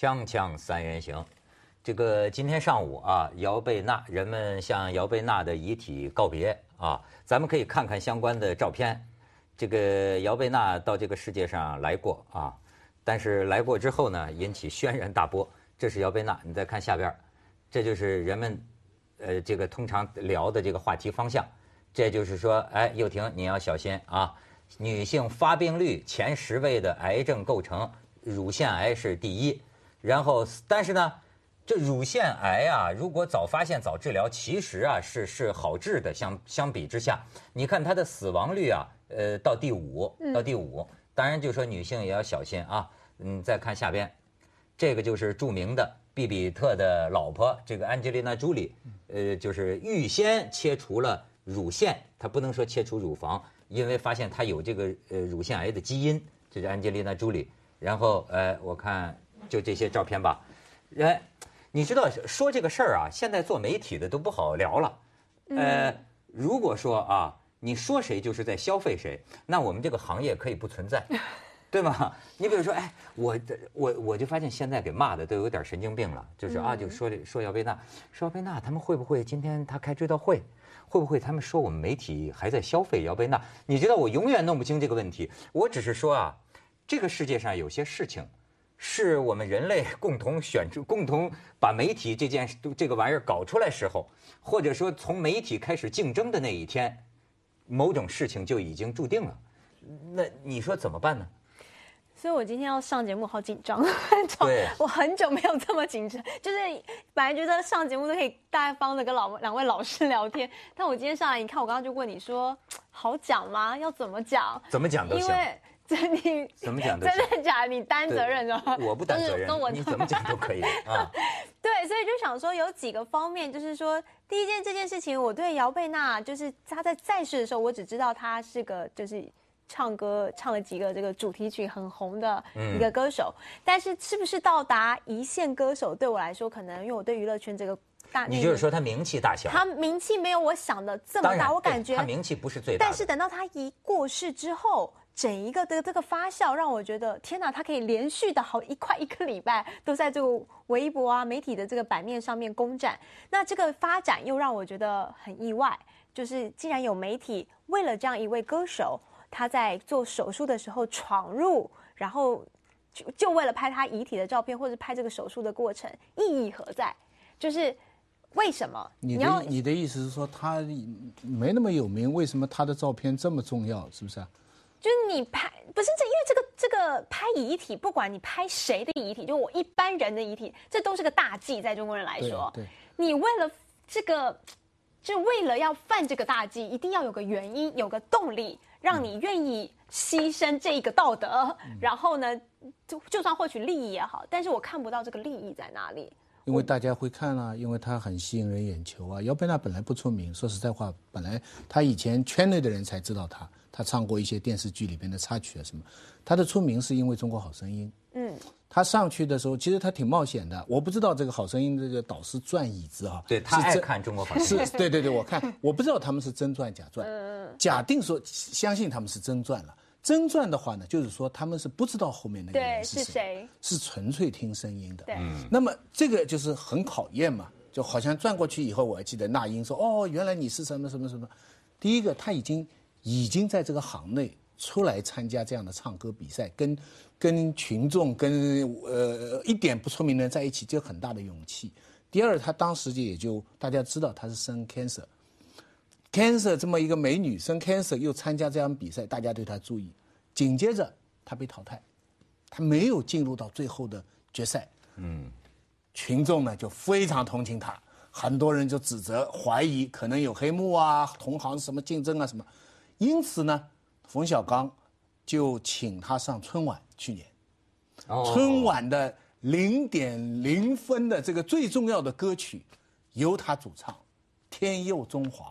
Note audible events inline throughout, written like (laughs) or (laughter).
锵锵三人行，这个今天上午啊，姚贝娜人们向姚贝娜的遗体告别啊，咱们可以看看相关的照片。这个姚贝娜到这个世界上来过啊，但是来过之后呢，引起轩然大波。这是姚贝娜，你再看下边，这就是人们呃这个通常聊的这个话题方向。这就是说，哎，又婷你要小心啊，女性发病率前十位的癌症构成，乳腺癌是第一。然后，但是呢，这乳腺癌啊，如果早发现早治疗，其实啊是是好治的。相相比之下，你看它的死亡率啊，呃，到第五，到第五。当然，就说女性也要小心啊。嗯，再看下边，这个就是著名的毕比特的老婆，这个安吉丽娜·朱莉，呃，就是预先切除了乳腺，她不能说切除乳房，因为发现她有这个呃乳腺癌的基因。这是安吉丽娜·朱莉。然后，呃，我看。就这些照片吧，哎，你知道说这个事儿啊，现在做媒体的都不好聊了。呃，如果说啊，你说谁就是在消费谁，那我们这个行业可以不存在，(laughs) 对吗？你比如说，哎，我我我就发现现在给骂的都有点神经病了，就是啊，就说说姚贝娜，说姚贝娜，他们会不会今天他开追悼会，会不会他们说我们媒体还在消费姚贝娜？你知道我永远弄不清这个问题，我只是说啊，这个世界上有些事情。是我们人类共同选出、共同把媒体这件这个玩意儿搞出来时候，或者说从媒体开始竞争的那一天，某种事情就已经注定了。那你说怎么办呢？所以我今天要上节目，(laughs) 好紧张。对，我很久没有这么紧张，就是本来觉得上节目都可以大方的跟老两位老师聊天，但我今天上来，你看我刚刚就问你说，好讲吗？要怎么讲？怎么讲都行。(laughs) 这你怎么讲真的假的？你担责任的吗？我不担责任，你怎么讲都可以啊。(laughs) 对，所以就想说有几个方面，就是说，第一件这件事情，我对姚贝娜，就是她在在世的时候，我只知道她是个就是唱歌唱了几个这个主题曲很红的一个歌手，但是是不是到达一线歌手，对我来说，可能因为我对娱乐圈这个大，你就是说她名气大小，她名气没有我想的这么大，我感觉她名气不是最大，但是等到她一过世之后。整一个的这个发酵让我觉得天哪，他可以连续的好一块一个礼拜都在这个微博啊媒体的这个版面上面攻占。那这个发展又让我觉得很意外，就是竟然有媒体为了这样一位歌手，他在做手术的时候闯入，然后就就为了拍他遗体的照片或者拍这个手术的过程，意义何在？就是为什么？你的你的意思是说他没那么有名，为什么他的照片这么重要？是不是啊？就是你拍不是这，因为这个这个拍遗体，不管你拍谁的遗体，就我一般人的遗体，这都是个大忌，在中国人来说。对，你为了这个，就为了要犯这个大忌，一定要有个原因，有个动力，让你愿意牺牲这一个道德。然后呢，就就算获取利益也好，但是我看不到这个利益在哪里。因为大家会看啊，因为他很吸引人眼球啊。姚贝娜本来不出名，说实在话，本来他以前圈内的人才知道他。他唱过一些电视剧里边的插曲啊什么，他的出名是因为《中国好声音》。嗯，他上去的时候，其实他挺冒险的。我不知道这个《好声音》这个导师转椅子啊，对他爱看《中国好声音》。是，对对对，我看，(laughs) 我不知道他们是真转假转。嗯假定说，相信他们是真转了。真转的话呢，就是说他们是不知道后面那个人是谁，是纯粹听声音的。对。那么这个就是很考验嘛，就好像转过去以后，我还记得那英说：“哦，原来你是什么什么什么。”第一个，他已经。已经在这个行内出来参加这样的唱歌比赛，跟跟群众、跟呃一点不出名的人在一起，就很大的勇气。第二，他当时就也就大家知道他是生 cancer，cancer 这么一个美女生 cancer 又参加这样比赛，大家对她注意。紧接着他被淘汰，他没有进入到最后的决赛。嗯，群众呢就非常同情他，很多人就指责怀疑可能有黑幕啊，同行什么竞争啊什么。因此呢，冯小刚就请他上春晚。去年，春晚的零点零分的这个最重要的歌曲，由他主唱，《天佑中华》。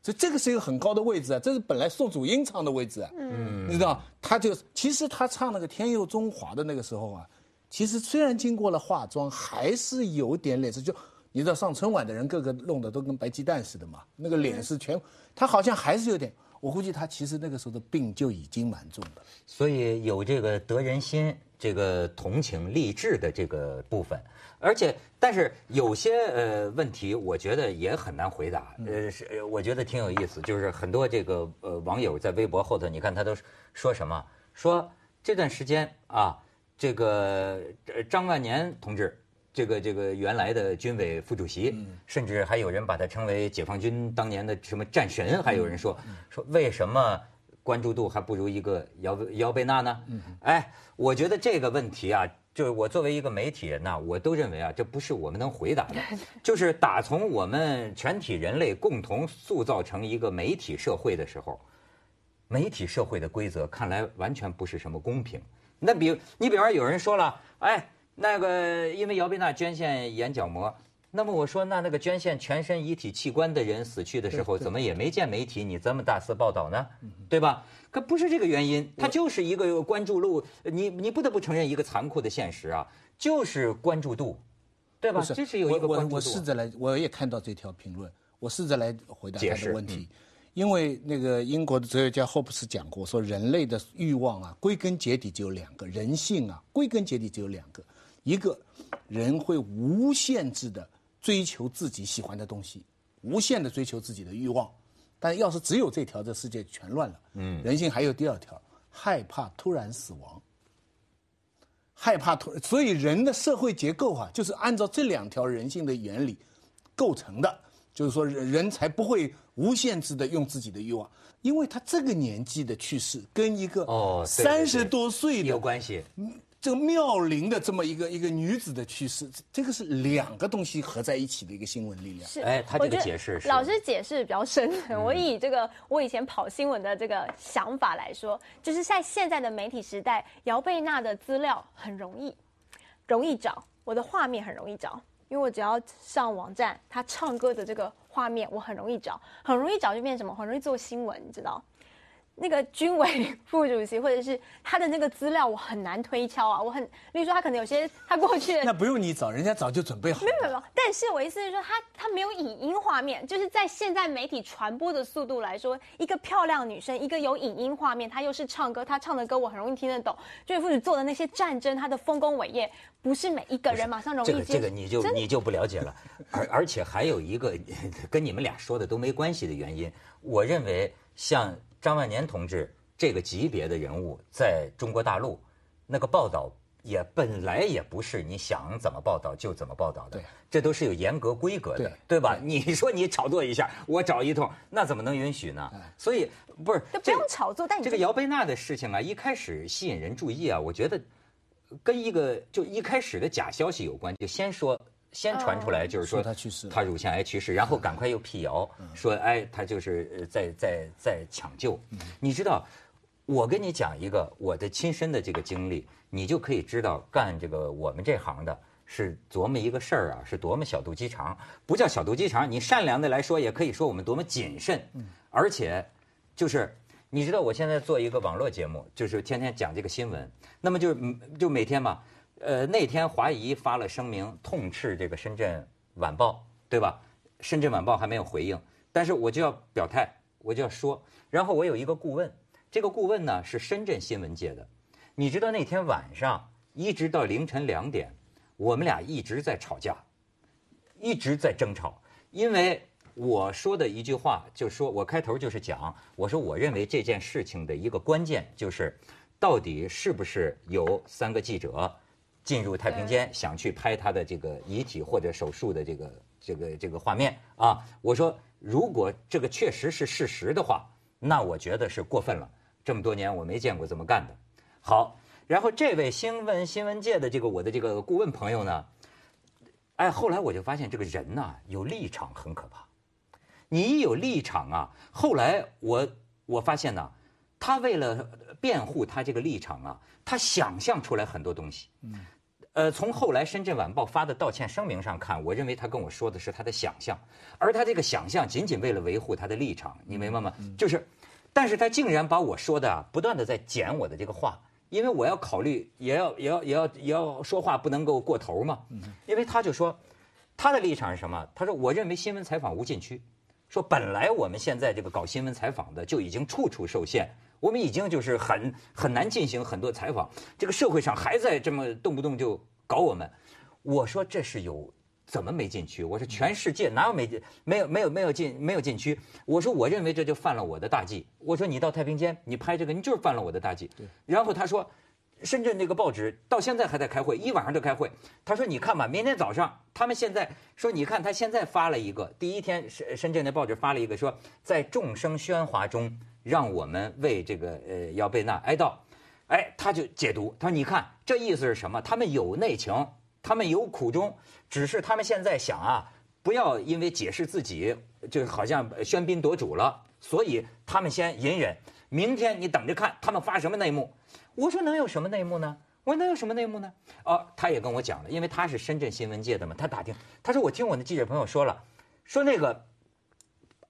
所以这个是一个很高的位置啊，这是本来宋祖英唱的位置啊。嗯，你知道，他就其实他唱那个《天佑中华》的那个时候啊，其实虽然经过了化妆，还是有点脸色。就你知道，上春晚的人个个弄得都跟白鸡蛋似的嘛，那个脸是全，他好像还是有点。我估计他其实那个时候的病就已经蛮重的，所以有这个得人心这个同情励志的这个部分，而且但是有些呃问题，我觉得也很难回答。呃，是我觉得挺有意思，就是很多这个呃网友在微博后头，你看他都说什么？说这段时间啊，这个张万年同志。这个这个原来的军委副主席，甚至还有人把他称为解放军当年的什么战神，还有人说说为什么关注度还不如一个姚姚贝娜呢？哎，我觉得这个问题啊，就是我作为一个媒体人呐，我都认为啊，这不是我们能回答的。(laughs) 就是打从我们全体人类共同塑造成一个媒体社会的时候，媒体社会的规则看来完全不是什么公平。那比你比方有人说了，哎。那个，因为姚贝娜捐献眼角膜，那么我说，那那个捐献全身遗体器官的人死去的时候，怎么也没见媒体你这么大肆报道呢？对吧？可不是这个原因，它就是一个关注度。你你不得不承认一个残酷的现实啊，就是关注度，对吧？这是有一个关注度。我我试着来，我也看到这条评论，我试着来回答他的问题。因为那个英国的哲学家霍布斯讲过，说人类的欲望啊，归根结底只有两个，人性啊，归根结底只有两个。一个人会无限制的追求自己喜欢的东西，无限的追求自己的欲望，但要是只有这条，这世界全乱了。嗯，人性还有第二条，害怕突然死亡，害怕突，所以人的社会结构啊，就是按照这两条人性的原理构成的，就是说人人才不会无限制的用自己的欲望，因为他这个年纪的去世跟一个哦三十多岁的有关系。这个妙龄的这么一个一个女子的去世，这个是两个东西合在一起的一个新闻力量。是，哎，他这个解释，老师解释比较深。(laughs) 我以这个我以前跑新闻的这个想法来说，就是在现在的媒体时代，姚贝娜的资料很容易，容易找，我的画面很容易找，因为我只要上网站，她唱歌的这个画面我很容易找，很容易找就变什么，很容易做新闻，你知道。那个军委 (laughs) 副主席，或者是他的那个资料，我很难推敲啊。我很，例如说他可能有些他过去 (laughs) 那不用你找，人家早就准备好。没有没有，但是我意思是说，他他没有影音画面，就是在现在媒体传播的速度来说，一个漂亮女生，一个有影音画面，她又是唱歌，她唱的歌我很容易听得懂。军委副主席做的那些战争，他的丰功伟业，不是每一个人马上容易。这个这个你就你就不了解了，而而且还有一个 (laughs) 跟你们俩说的都没关系的原因，我认为像。张万年同志这个级别的人物，在中国大陆，那个报道也本来也不是你想怎么报道就怎么报道的，这都是有严格规格的，对吧？你说你炒作一下，我找一通，那怎么能允许呢？所以不是，不用炒作。但这个姚贝娜的事情啊，一开始吸引人注意啊，我觉得跟一个就一开始的假消息有关，就先说。先传出来就是说他去世，他乳腺癌去世，然后赶快又辟谣说，哎，他就是在在在抢救。你知道，我跟你讲一个我的亲身的这个经历，你就可以知道干这个我们这行的是琢磨一个事儿啊，是多么小肚鸡肠。不叫小肚鸡肠，你善良的来说，也可以说我们多么谨慎。而且，就是你知道，我现在做一个网络节目，就是天天讲这个新闻，那么就就每天嘛。呃，那天华谊发了声明，痛斥这个《深圳晚报》，对吧？《深圳晚报》还没有回应，但是我就要表态，我就要说。然后我有一个顾问，这个顾问呢是深圳新闻界的。你知道那天晚上一直到凌晨两点，我们俩一直在吵架，一直在争吵。因为我说的一句话，就是说我开头就是讲，我说我认为这件事情的一个关键就是，到底是不是有三个记者。进入太平间，想去拍他的这个遗体或者手术的这个这个这个画面啊！我说，如果这个确实是事实的话，那我觉得是过分了。这么多年我没见过这么干的。好，然后这位新闻新闻界的这个我的这个顾问朋友呢，哎，后来我就发现这个人呐有立场很可怕。你一有立场啊，后来我我发现呢，他为了辩护他这个立场啊，他想象出来很多东西。嗯。呃，从后来《深圳晚报》发的道歉声明上看，我认为他跟我说的是他的想象，而他这个想象仅仅为了维护他的立场，你明白吗？就是，但是他竟然把我说的啊，不断的在剪我的这个话，因为我要考虑，也要也要也要也要说话不能够过头嘛。因为他就说，他的立场是什么？他说，我认为新闻采访无禁区，说本来我们现在这个搞新闻采访的就已经处处受限，我们已经就是很很难进行很多采访，这个社会上还在这么动不动就搞我们。我说这是有怎么没禁区？我说全世界哪有没没有没有没有禁没有禁区？我说我认为这就犯了我的大忌。我说你到太平间你拍这个，你就是犯了我的大忌。然后他说。深圳那个报纸到现在还在开会，一晚上都开会。他说：“你看吧，明天早上他们现在说，你看他现在发了一个，第一天深深圳的报纸发了一个，说在众生喧哗中，让我们为这个呃姚贝娜哀悼。哎，他就解读，他说：你看这意思是什么？他们有内情，他们有苦衷，只是他们现在想啊，不要因为解释自己就好像喧宾夺主了，所以他们先隐忍。明天你等着看他们发什么内幕。”我说能有什么内幕呢？我说能有什么内幕呢？哦，他也跟我讲了，因为他是深圳新闻界的嘛，他打听，他说我听我的记者朋友说了，说那个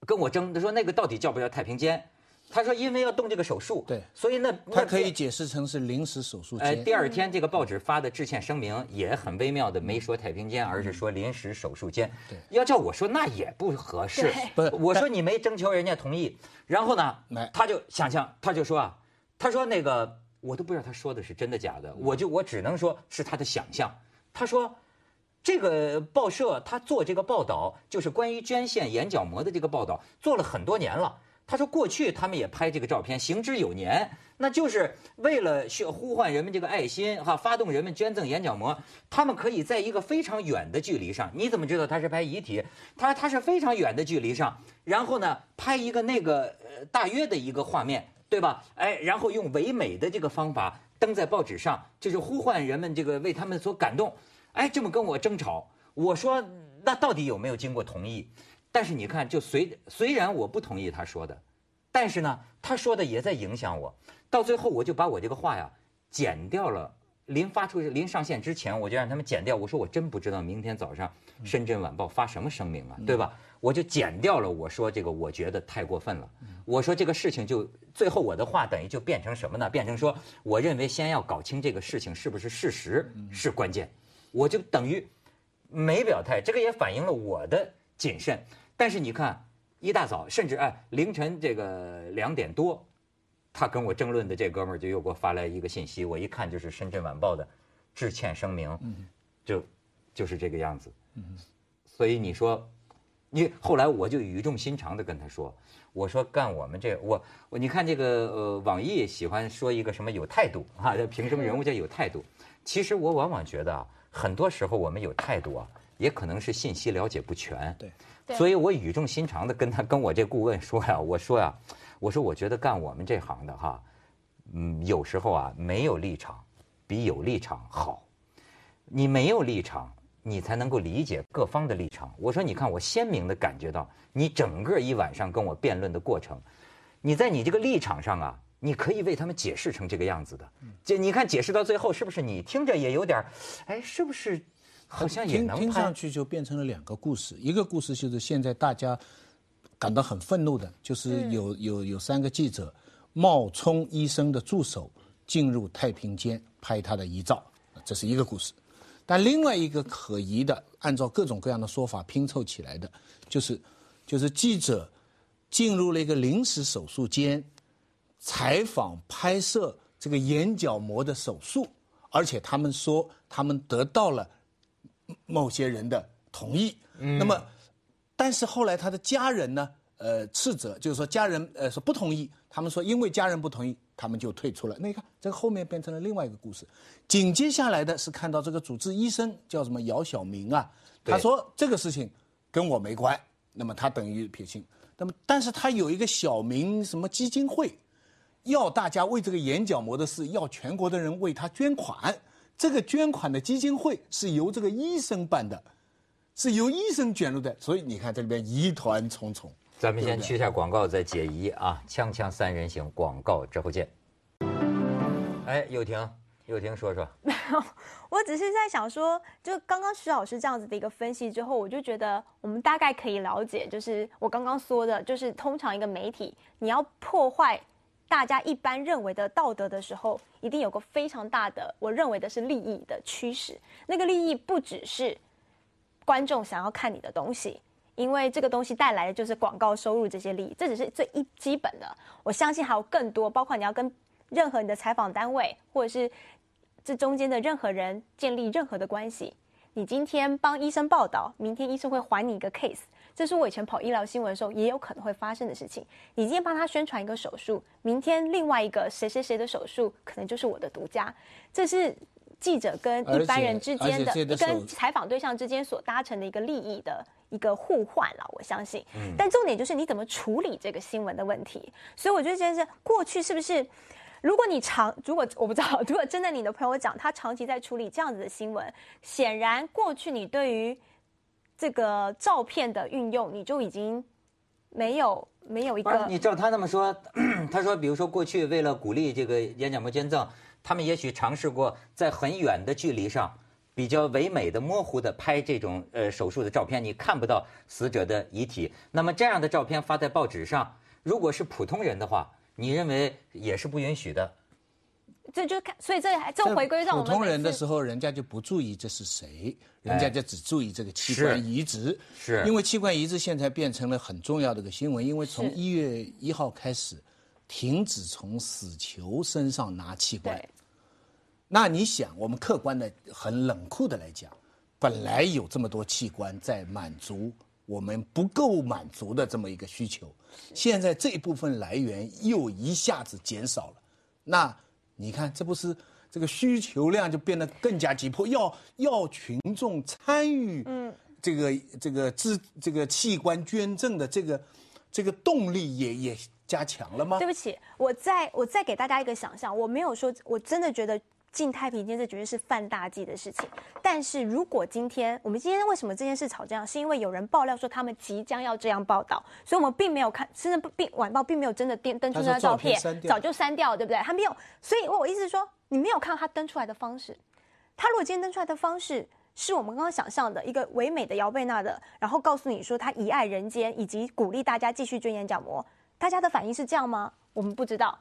跟我争，他说那个到底叫不叫太平间？他说因为要动这个手术，对，所以那他可以解释成是临时手术间。第二天这个报纸发的致歉声明也很微妙的，没说太平间，而是说临时手术间。对，要叫我说那也不合适。不是，我说你没征求人家同意，然后呢，他就想象，他就说啊，他说那个。我都不知道他说的是真的假的，我就我只能说是他的想象。他说，这个报社他做这个报道，就是关于捐献眼角膜的这个报道，做了很多年了。他说过去他们也拍这个照片，行之有年，那就是为了呼唤人们这个爱心哈，发动人们捐赠眼角膜。他们可以在一个非常远的距离上，你怎么知道他是拍遗体？他他是非常远的距离上，然后呢拍一个那个呃大约的一个画面。对吧？哎，然后用唯美的这个方法登在报纸上，就是呼唤人们这个为他们所感动。哎，这么跟我争吵，我说那到底有没有经过同意？但是你看，就虽虽然我不同意他说的，但是呢，他说的也在影响我。到最后，我就把我这个话呀剪掉了。临发出临上线之前，我就让他们剪掉。我说我真不知道明天早上深圳晚报发什么声明啊，对吧？我就剪掉了。我说这个我觉得太过分了。我说这个事情就最后我的话等于就变成什么呢？变成说我认为先要搞清这个事情是不是事实是关键。我就等于没表态，这个也反映了我的谨慎。但是你看一大早，甚至哎凌晨这个两点多。他跟我争论的这哥们儿就又给我发来一个信息，我一看就是《深圳晚报》的致歉声明，就就是这个样子。所以你说，你后来我就语重心长的跟他说，我说干我们这我我你看这个呃网易喜欢说一个什么有态度啊，凭什么人物叫有态度？其实我往往觉得啊，很多时候我们有态度啊，也可能是信息了解不全。对，所以我语重心长的跟他跟我这顾问说呀，(laughs) 我说呀。我说，我觉得干我们这行的哈，嗯，有时候啊，没有立场比有立场好。你没有立场，你才能够理解各方的立场。我说，你看，我鲜明的感觉到你整个一晚上跟我辩论的过程，你在你这个立场上啊，你可以为他们解释成这个样子的。这你看，解释到最后，是不是你听着也有点哎，是不是好像也能听上去就变成了两个故事？一个故事就是现在大家。感到很愤怒的，就是有有有三个记者冒充医生的助手进入太平间拍他的遗照，这是一个故事。但另外一个可疑的，按照各种各样的说法拼凑起来的，就是就是记者进入了一个临时手术间采访拍摄这个眼角膜的手术，而且他们说他们得到了某些人的同意。那么。但是后来他的家人呢，呃，斥责，就是说家人呃说不同意，他们说因为家人不同意，他们就退出了。那你看，这个后面变成了另外一个故事。紧接下来的是看到这个主治医生叫什么姚晓明啊，他说这个事情跟我没关，那么他等于撇清。那么但是他有一个小明什么基金会，要大家为这个眼角膜的事，要全国的人为他捐款。这个捐款的基金会是由这个医生办的。是由医生卷入的，所以你看这里边疑团重重。咱们先去一下广告，再解疑啊！锵锵三人行，广告之后见。哎，又婷，又婷说说。(laughs) 没有，我只是在想说，就刚刚徐老师这样子的一个分析之后，我就觉得我们大概可以了解，就是我刚刚说的，就是通常一个媒体，你要破坏大家一般认为的道德的时候，一定有个非常大的，我认为的是利益的驱使。那个利益不只是。观众想要看你的东西，因为这个东西带来的就是广告收入这些利益，这只是最一基本的。我相信还有更多，包括你要跟任何你的采访单位，或者是这中间的任何人建立任何的关系。你今天帮医生报道，明天医生会还你一个 case，这是我以前跑医疗新闻的时候也有可能会发生的事情。你今天帮他宣传一个手术，明天另外一个谁谁谁的手术可能就是我的独家，这是。记者跟一般人之间的，跟采访对象之间所达成的一个利益的一个互换了，我相信。但重点就是你怎么处理这个新闻的问题。所以我觉得这件事过去是不是，如果你长，如果我不知道，(laughs) 如果真的你的朋友讲他长期在处理这样子的新闻，显然过去你对于这个照片的运用，你就已经没有没有一个。你照他那么说，(clears throat) 他说，比如说过去为了鼓励这个眼角膜捐赠。他们也许尝试过在很远的距离上，比较唯美的、模糊的拍这种呃手术的照片，你看不到死者的遗体。那么这样的照片发在报纸上，如果是普通人的话，你认为也是不允许的？这就看，所以这还这回归到普通人的时候，人家就不注意这是谁，人家就只注意这个器官移植。是，因为器官移植现在变成了很重要的一个新闻，因为从一月一号开始。停止从死囚身上拿器官，那你想，我们客观的、很冷酷的来讲，本来有这么多器官在满足我们不够满足的这么一个需求，现在这一部分来源又一下子减少了，那你看，这不是这个需求量就变得更加急迫，要要群众参与，嗯，这个这个支这个器官捐赠的这个这个动力也也。加强了吗？对不起，我再我再给大家一个想象，我没有说，我真的觉得进太平间这绝对是犯大忌的事情。但是如果今天我们今天为什么这件事吵这样，是因为有人爆料说他们即将要这样报道，所以我们并没有看，甚至并晚报并没有真的登登出那照片，早就删掉了，对不对？他没有，所以我意思是说，你没有看到他登出来的方式。他如果今天登出来的方式是我们刚刚想象的一个唯美的姚贝娜的，然后告诉你说他遗爱人间，以及鼓励大家继续捐眼角膜。大家的反应是这样吗？我们不知道，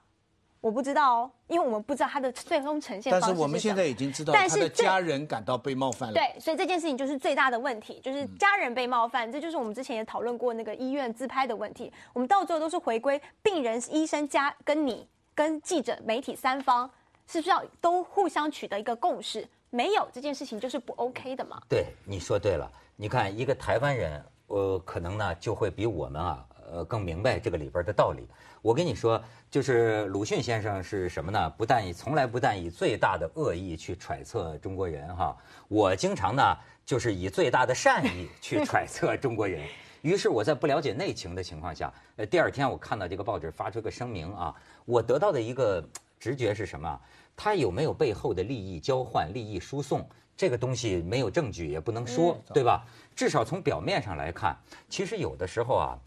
我不知道哦，因为我们不知道他的最终呈现方式但是我们现在已经知道，他的家人感到被冒犯了。对，所以这件事情就是最大的问题，就是家人被冒犯。这就是我们之前也讨论过那个医院自拍的问题。我们到最后都是回归病人、医生、家跟你、跟记者、媒体三方，是不是要都互相取得一个共识？没有这件事情就是不 OK 的嘛？对，你说对了。你看，一个台湾人，呃，可能呢就会比我们啊。呃，更明白这个里边的道理。我跟你说，就是鲁迅先生是什么呢？不但以从来不但以最大的恶意去揣测中国人哈，我经常呢就是以最大的善意去揣测中国人。(laughs) 于是我在不了解内情的情况下，呃，第二天我看到这个报纸发出个声明啊，我得到的一个直觉是什么？他有没有背后的利益交换、利益输送？这个东西没有证据也不能说，对吧？至少从表面上来看，其实有的时候啊。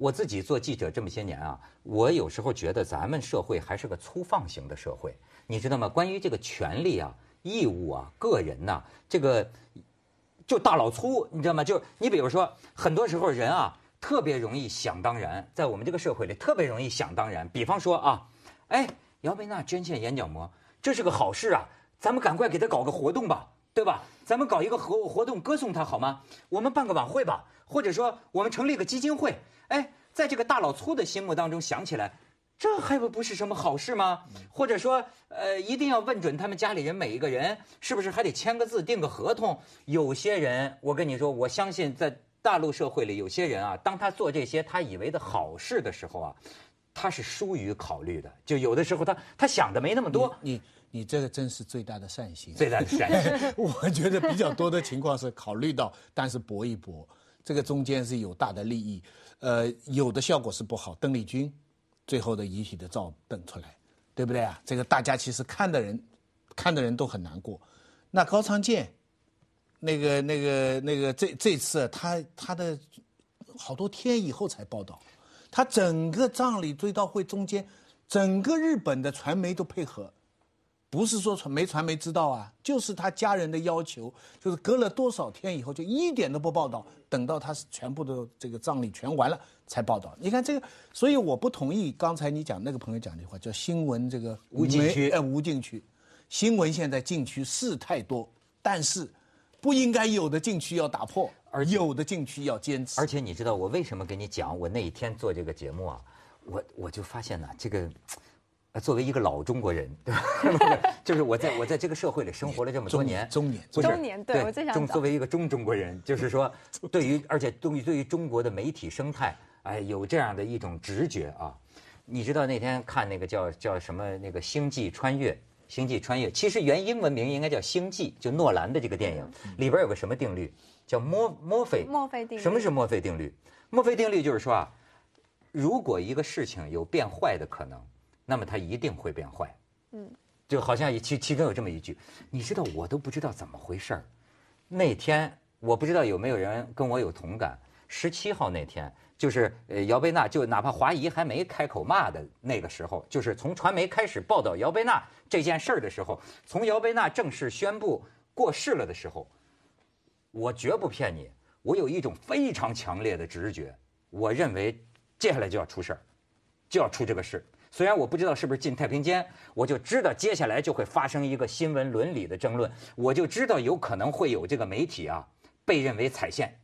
我自己做记者这么些年啊，我有时候觉得咱们社会还是个粗放型的社会，你知道吗？关于这个权利啊、义务啊、个人呐，这个就大老粗，你知道吗？就你比如说，很多时候人啊特别容易想当然，在我们这个社会里特别容易想当然。比方说啊，哎，姚贝娜捐献眼角膜，这是个好事啊，咱们赶快给她搞个活动吧，对吧？咱们搞一个活活动歌颂他好吗？我们办个晚会吧，或者说我们成立个基金会。哎，在这个大老粗的心目当中想起来，这还不不是什么好事吗？或者说，呃，一定要问准他们家里人每一个人是不是还得签个字、订个合同？有些人，我跟你说，我相信在大陆社会里，有些人啊，当他做这些他以为的好事的时候啊，他是疏于考虑的。就有的时候他他想的没那么多。你你这个真是最大的善心。最大的善心。(laughs) 我觉得比较多的情况是考虑到，但是搏一搏，这个中间是有大的利益。呃，有的效果是不好。邓丽君最后的遗体的照登出来，对不对啊？这个大家其实看的人，看的人都很难过。那高仓健，那个、那个、那个，这这次他他的好多天以后才报道，他整个葬礼追悼会中间，整个日本的传媒都配合。不是说传媒传媒知道啊，就是他家人的要求，就是隔了多少天以后就一点都不报道，等到他是全部的这个葬礼全完了才报道。你看这个，所以我不同意刚才你讲那个朋友讲的话，叫新闻这个无禁区，哎无禁区，新闻现在禁区是太多，但是不应该有的禁区要打破。而有的禁区要坚持。而且你知道我为什么跟你讲？我那一天做这个节目啊，我我就发现呢，这个。作为一个老中国人，对吧？(laughs) 就是我在我在这个社会里生活了这么多年，中年，中年，对我最想中作为一个中中国人，就是说，对于而且对于对于中国的媒体生态，哎，有这样的一种直觉啊。你知道那天看那个叫叫什么那个《星际穿越》，《星际穿越》其实原英文名应该叫《星际》，就诺兰的这个电影里边有个什么定律，叫墨墨菲墨菲定律。什么是墨菲定律？墨菲定律就是说啊，如果一个事情有变坏的可能。那么它一定会变坏，嗯，就好像其其中有这么一句，你知道我都不知道怎么回事儿。那天我不知道有没有人跟我有同感。十七号那天，就是呃姚贝娜，就哪怕华谊还没开口骂的那个时候，就是从传媒开始报道姚贝娜这件事儿的时候，从姚贝娜正式宣布过世了的时候，我绝不骗你，我有一种非常强烈的直觉，我认为接下来就要出事儿，就要出这个事。虽然我不知道是不是进太平间，我就知道接下来就会发生一个新闻伦理的争论，我就知道有可能会有这个媒体啊被认为踩线。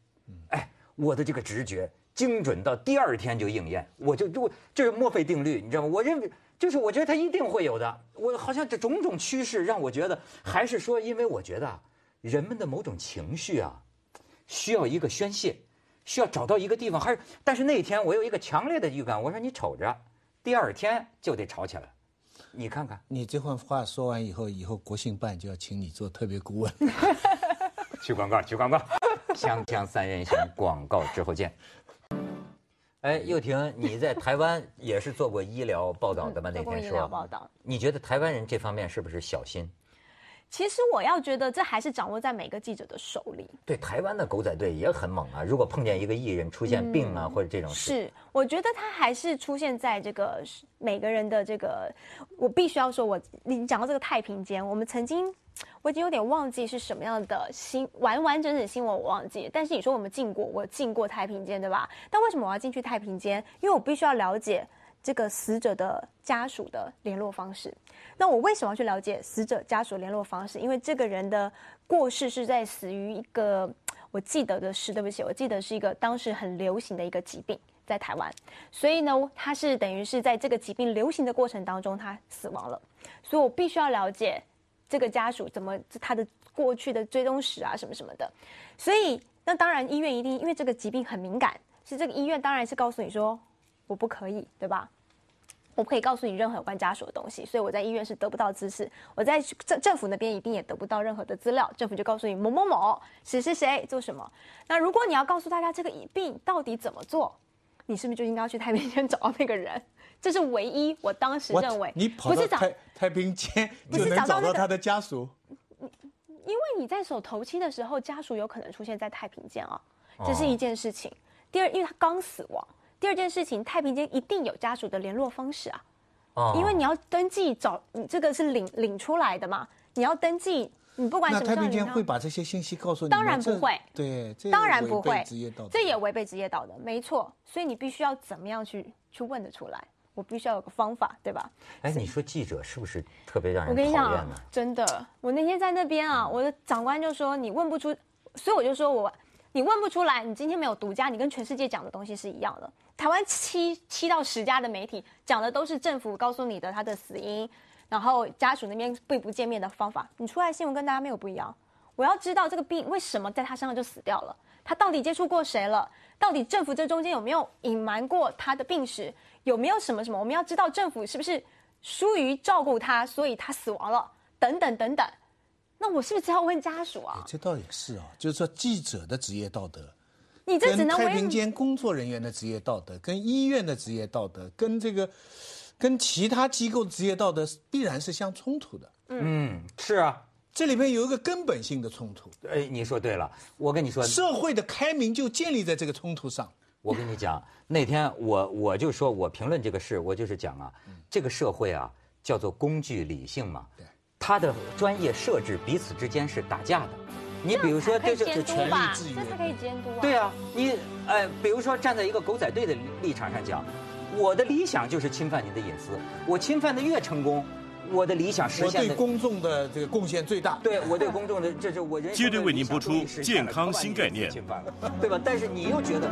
哎，我的这个直觉精准到第二天就应验，我就就这是墨菲定律，你知道吗？我认为就是我觉得它一定会有的。我好像这种种趋势让我觉得，还是说因为我觉得人们的某种情绪啊需要一个宣泄，需要找到一个地方。还是但是那天我有一个强烈的预感，我说你瞅着。第二天就得吵起来，你看看，你这番话说完以后，以后国信办就要请你做特别顾问。(laughs) 去广告，去广告，锵锵三人行，广告之后见。哎，又婷，你在台湾也是做过医疗报道的吗？(laughs) 那天说，你觉得台湾人这方面是不是小心？其实我要觉得，这还是掌握在每个记者的手里。对，台湾的狗仔队也很猛啊！如果碰见一个艺人出现病啊，或者这种事，是，我觉得他还是出现在这个每个人的这个。我必须要说，我你讲到这个太平间，我们曾经我已经有点忘记是什么样的新完完整整新闻，我忘记。但是你说我们进过，我进过太平间，对吧？但为什么我要进去太平间？因为我必须要了解。这个死者的家属的联络方式，那我为什么要去了解死者家属联络方式？因为这个人的过世是在死于一个，我记得的是，对不起，我记得是一个当时很流行的一个疾病在台湾，所以呢，他是等于是在这个疾病流行的过程当中他死亡了，所以我必须要了解这个家属怎么他的过去的追踪史啊什么什么的，所以那当然医院一定因为这个疾病很敏感，是这个医院当然是告诉你说我不可以，对吧？我不可以告诉你任何有关家属的东西，所以我在医院是得不到知识。我在政政府那边一定也得不到任何的资料，政府就告诉你某某某谁谁谁做什么。那如果你要告诉大家这个病到底怎么做，你是不是就应该要去太平间 (laughs) 找到那个人？这是唯一我当时认为你不是太太平间就能找到他的家属，因为你在手头七的时候，家属有可能出现在太平间啊，这是一件事情。第二，因为他刚死亡。第二件事情，太平间一定有家属的联络方式啊，哦，因为你要登记找你这个是领领出来的嘛，你要登记，你不管什么太平间会把这些信息告诉你？当然不会，对，当然不会，这也违背职业道德，没错。所以你必须要怎么样去去问得出来？我必须要有个方法，对吧？哎，你说记者是不是特别让人讨厌呢？真的，我那天在那边啊，我的长官就说你问不出，所以我就说我。你问不出来，你今天没有独家，你跟全世界讲的东西是一样的。台湾七七到十家的媒体讲的都是政府告诉你的他的死因，然后家属那边并不见面的方法。你出来新闻跟大家没有不一样。我要知道这个病为什么在他身上就死掉了，他到底接触过谁了？到底政府这中间有没有隐瞒过他的病史？有没有什么什么？我们要知道政府是不是疏于照顾他，所以他死亡了？等等等等。那我是不是要问家属啊？这倒也是啊，就是说记者的职业道德，你这只能太平间工作人员的职业道德，跟医院的职业道德，跟这个，跟其他机构的职业道德必然是相冲突的。嗯，是啊，这里面有一个根本性的冲突。哎，你说对了，我跟你说，社会的开明就建立在这个冲突上。我跟你讲，那天我我就说我评论这个事，我就是讲啊，这个社会啊叫做工具理性嘛。对。他的专业设置彼此之间是打架的，你比如说这是权力制约，这才可以监督啊。对啊，你哎，比如说站在一个狗仔队的立场上讲，我的理想就是侵犯你的隐私，我侵犯的越成功，我的理想实现的。我对公众的这个贡献最大。对我对公众的，这是我人生。接着为您播出健康新概念，对吧？但是你又觉得。